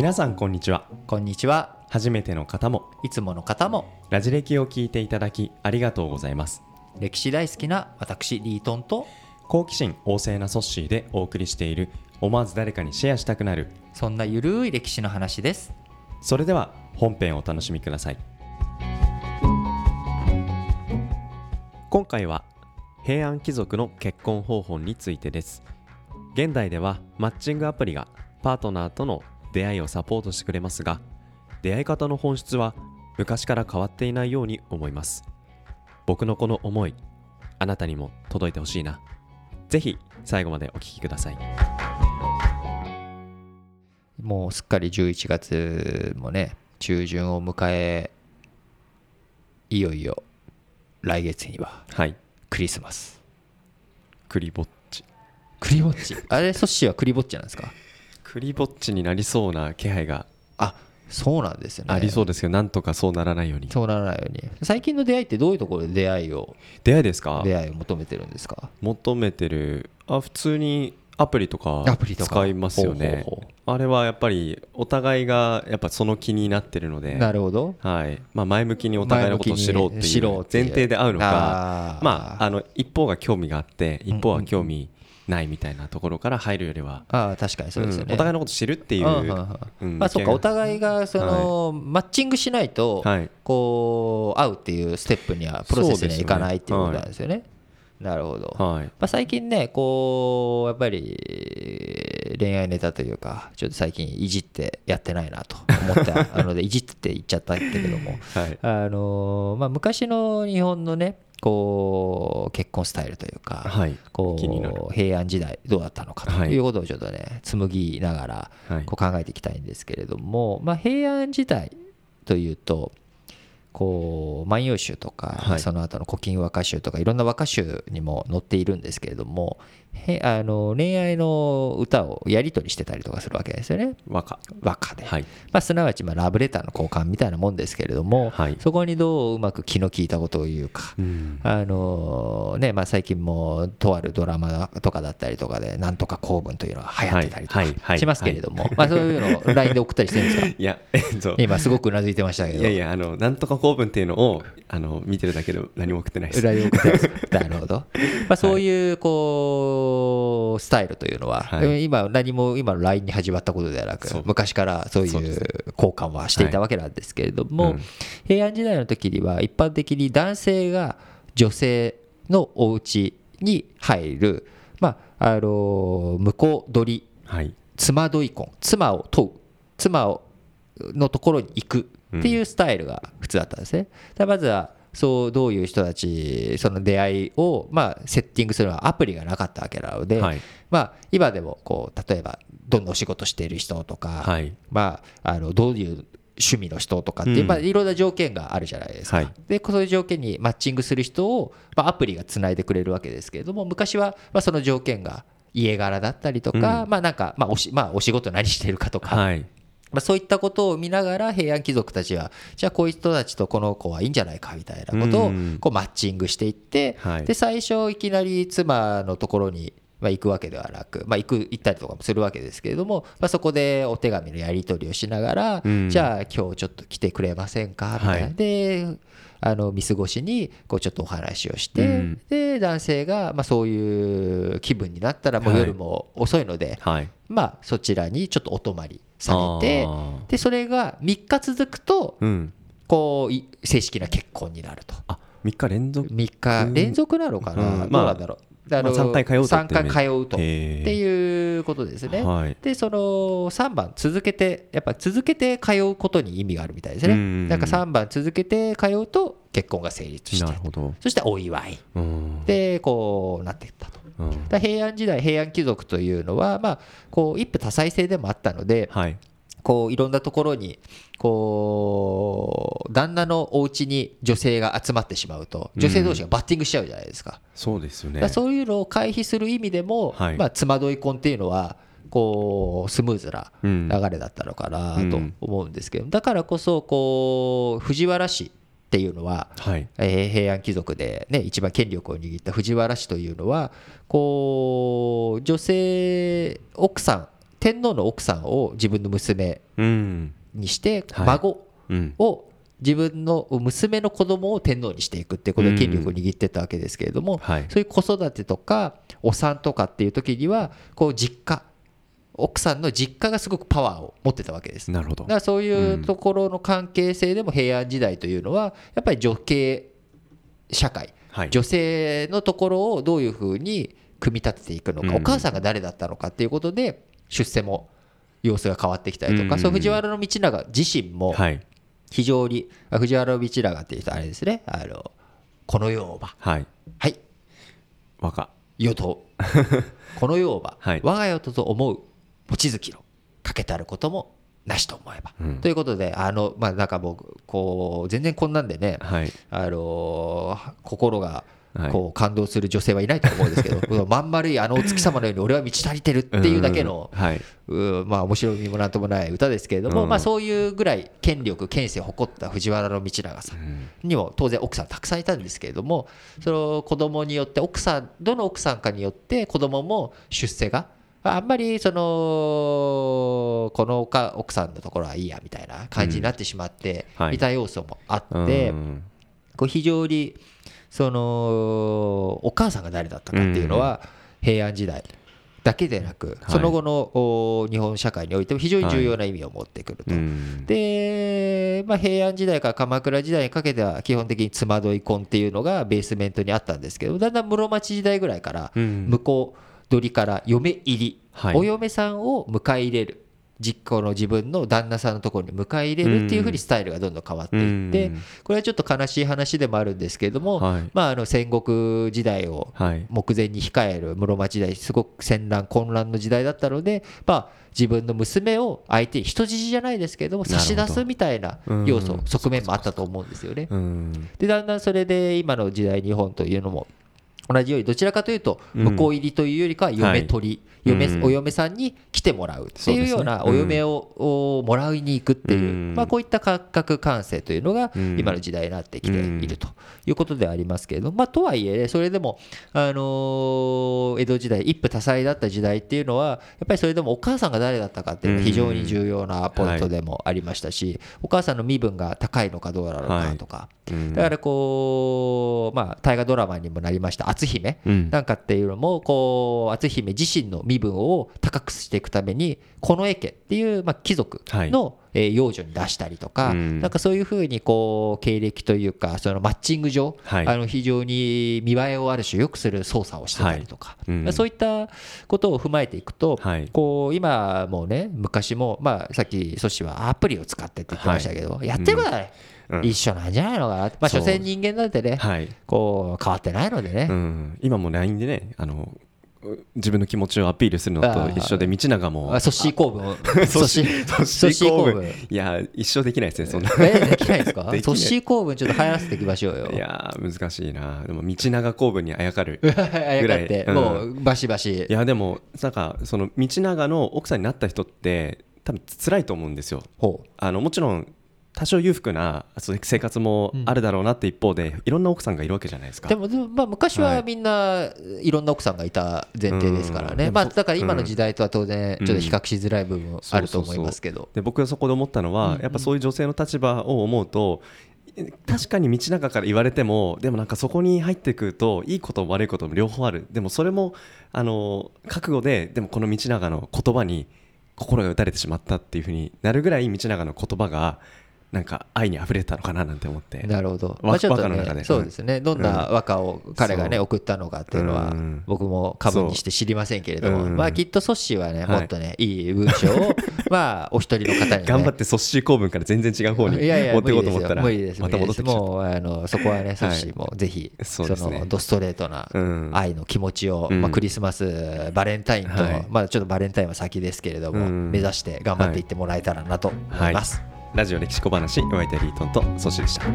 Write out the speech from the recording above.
皆さんこんにちは。こんにちは。初めての方もいつもの方もラジ歴を聞いていただきありがとうございます。歴史大好きな私リートンと好奇心旺盛なソッシーでお送りしている思わず誰かにシェアしたくなるそんなゆるい歴史の話です。それでは本編をお楽しみください。今回は平安貴族の結婚方法についてです。現代ではマッチングアプリがパートナーとの出会いをサポートしてくれますが出会い方の本質は昔から変わっていないように思います。僕のこの思いあなたにも届いてほしいな。ぜひ最後までお聞きください。もうすっかり11月もね中旬を迎えいよいよ来月にははい。クリスマス。クリぼっち。クリぼっち。あれソッシーはクリぼっちなんですか？クリぼっちになりそうな気配があそうなんですよね。ありそうですけどなんとかそうならないように。そうならないように。最近の出会いってどういうところで出会いを出会いですか？出会いを求めてるんですか？求めてる。あ普通にアプリとかアプリとか。使いますよね。あれはやっぱりお互いがやっぱその気になってるので。なるほど。はい。まあ、前向きにお互いのことを知ろうって知いう前提で会うのかまああの一方が興味があって一方は興味ないみたいなところから入るよりは、ああ確かにそうですよね、うん。お互いのことを知るっていう、まあそっかお互いがその、マッチングしないと、はい。こう会うっていうステップにはプロセスにはいかないっていうことなんですよね。なるほど、はい。まあ、最近ねこうやっぱり恋愛ネタというかちょっと最近いじってやってないなと思ったのでいじって言っちゃったけれども。はい。あのまあ、昔の日本のねこう結婚スタイルというか、はい。こう平安時代どうだったのかとはい。いうことをちょっとね紡ぎながらはい。こう考えていきたいんですけれども、まあ、平安時代というとこう万葉集とか、はい。その後の古今和歌集とかいろんな和歌集にも載っているんですけれどもへあの恋愛の歌をやり取りしてたりとかするわけですよね。和歌。和歌で、はい。まあ、すなわちまあラブレターの交換みたいなもんですけれども、はいそこにどううまく気の利いたことを言うか、うん。あのねまあ、最近もとあるドラマとかだったりとかでなんとか公文というのが流行ってたりとかしますけれども、まあ、そういうのを LINE で送ったりしてるんですか？いやえっと。今すごくうなずいてましたけど。いやいやあのなんとか公文っていうのをあの見てるだけで何も送ってないです。裏に送ってます。なるほど、まあ、そういうこうスタイルというのは、はい。今何も今の LINE に始まったことではなく昔からそういう交換はしていたわけなんですけれども、うん。平安時代の時には一般的に男性が女性のお家に入る、まあ、あの婿取りはい。妻どい婚妻を問う妻をのところに行くっていうスタイルが普通だったんですね。だからまずはそうどういう人たちその出会いをまあセッティングするのはアプリがなかったわけなので、はい。まあ今でもこう例えばどんなお仕事している人とか、はい。まああのどういう趣味の人とかっていう、うん。まあ、いろんな条件があるじゃないですか、はい。でそういう条件にマッチングする人を、まあ、アプリがつないでくれるわけですけれども昔は、まあ、その条件が家柄だったりとか、まあなんか、まあおしまあ、お仕事何してるかとか、はいまあ、そういったことを見ながら平安貴族たちはじゃあこういう人たちとこの子はいいんじゃないかみたいなことをうん。こうマッチングしていって、はい。で最初いきなり妻のところにまあ行くわけではなく、まあ、行く行ったりとかもするわけですけれども、まあ、そこでお手紙のやり取りをしながら、うん。じゃあ今日ちょっと来てくれませんか？みたいな、はい。であの見過ごしにこうちょっとお話をして、うん。で男性がまあそういう気分になったらもうはい夜も遅いので、はい。まあ、そちらにちょっとお泊まりされてでそれが3日続くとうん。こうい正式な結婚になると。あ3日連続？3日連続なのかな、うん。どうまあなんだろう？あまあ三回通うとって3回通うと。っていうことですね。はい。でその3番続けてやっぱ続けて通うことに意味があるみたいですね。うんなんか3番続けて通うと結婚が成立して。そしてお祝い。うん。でこうなっていったと。平安時代平安貴族というのは、まあ、こう一夫多妻制でもあったのではいこういろんなところにこう旦那のお家に女性が集まってしまうと女性同士がバッティングしちゃうじゃないですか,、そうですよね。そういうのを回避する意味でも、はい。まあ、妻どい婚っていうのはこうスムーズなうん流れだったのかなとうん。思うんですけどだからこそこう藤原氏っていうのは、はい。えー平安貴族で、ね、一番権力を握った藤原氏というのはこう女性奥さん天皇の奥さんを自分の娘うんにしてはい。孫うん。を自分の娘の子供を天皇にしていくっていうことで権力を握ってったわけですけれども、はい。そういう子育てとかお産とかっていう時にはこう実家奥さんの実家がすごくパワーを持ってたわけです。なるほど。だからそういうところの関係性でも平安時代というのはやっぱり女系社会はい。女性のところをどういうふうに組み立てていくのか、うん。お母さんが誰だったのかっていうことで出世も様子が変わってきたりとか、うん。そう藤原道長自身もはい。非常にあ藤原道長っていう人あれですね。あのこの世をば。はい。はい。若。世と この世をば、はい。我が世とと思う望月のかけたることもなしと思えば、うん。ということであのまあなんか僕こう全然こんなんでね、はい。あのー心がはいこう感動する女性はいないと思うんですけど、まん丸いあのお月様のように俺は満ち足りてるっていうだけの、まあ面白みもなんともない歌ですけれども、うん。まあそういうぐらい権力権勢を誇った藤原道長さんにも当然奥さんたくさんいたんですけれどもその子供によって奥さんどの奥さんかによって子供も出世があんまりそのこの奥さんのところはいいやみたいな感じになってしまってはい。いた要素もあって、うん。こう非常にそのお母さんが誰だったかっていうのは平安時代だけでなくはい。その後のお日本社会においても非常に重要な意味を持ってくると。うんで、まあ、平安時代から鎌倉時代にかけては基本的に妻どい婚っていうのがベースメントにあったんですけどだんだん室町時代ぐらいからうん。向こう取りから嫁入り、はい。お嫁さんを迎え入れる実行の自分の旦那さんのところに迎え入れるっていうふうにスタイルがどんどん変わっていって、うん。これはちょっと悲しい話でもあるんですけれども、はい。まあ、あの戦国時代をはい目前に控える室町時代すごく戦乱混乱の時代だったので、まあ、自分の娘を相手に人質じゃないですけれども差し出すみたいな要素うん。側面もあったと思うんですよね。うん。でだんだんそれで今の時代日本というのも同じようにどちらかというとうん。向こう入りというよりかは嫁取り、嫁うん。お嫁さんに来てもらうっていうようなお嫁ををもらいに行くっていう、うん。まあ、こういった感覚感性というのがうん。今の時代になってきているということではありますけれども、まあ、とはいえねそれでも、あのー江戸時代一夫多妻だった時代っていうのはやっぱりそれでもお母さんが誰だったかっていうのは非常に重要なポイントでもありましたし、お母さんの身分が高いのかどうなのかとか、うん。だからこう、まあ、大河ドラマにもなりました篤姫うん。なんかっていうのもこう篤姫自身の身分を高くしていくために近衛家っていう、まあ、貴族の、えー養女に出したりとか、うん。なんかそういうふうにこう経歴というかそのマッチング上、はい。あの非常に見栄えをある種良くする操作をしてたりとか、そういったことを踏まえていくと、はい。こう今もね昔も、まあ、さっきソシはアプリを使ってって言ってましたけど、やってることはね、うん一緒なんじゃないのかな、まあ、所詮人間だってね、はい。こう変わってないのでね、うん、今も LINE でねあのう自分の気持ちをアピールするのと一緒で道長も。あ、ソッシー公文。を、ソッシーソッシーソッシー公文。いや一生できないですねそんな。え、できないですか？できない。ソッシー公文ちょっと流行らせていきましょうよ。いやー難しいな。でも道長公文にあやかるあやかって、うん。もうバシバシ。い。やでもなんかその道長の奥さんになった人って多分辛いと思うんですよ。ほあのもちろん多少裕福な生活もあるだろうなって一方で、いろんな奥さんがいるわけじゃないですう。か。でも、まあ、昔はみんないろんな奥さんがいた前提ですからね。まあ、だから今の時代とは当然、ちょっと比較しづらい部分もあると思いますけど。で僕がそこで思ったのは、やっぱそういう女性の立場を思うと確かに道長から言われてもでもなんかそこに入ってくるといいことも悪いことも両方ある。でもそれもあの覚悟ででもこの道長の言葉に心が打たれてしまったっていうふうになるぐらい道長の言葉がなんか愛に溢れてたのかななんて思って。なるほど、わまあ、ちょっとね、そうですね、どんな和歌を彼がね、送ったのかっていうのはうん、僕も過分にして知りませんけれども、う。んまあ、きっとソッシーはね、はい。もっとね、いい文章を、まあ、お一人の方にね、頑張ってソッシー公文から全然違う方に いやいや持っていこうと思ったらもうあのそこはねソッシーもぜひそのドストレートなうん。愛の気持ちをうん。まあクリスマスバレンタインとはい。まあちょっとバレンタインは先ですけれどもうん。目指して頑張っていってもらえたらなと思います。ラジオ歴史小話お相手はリートンとソシでした。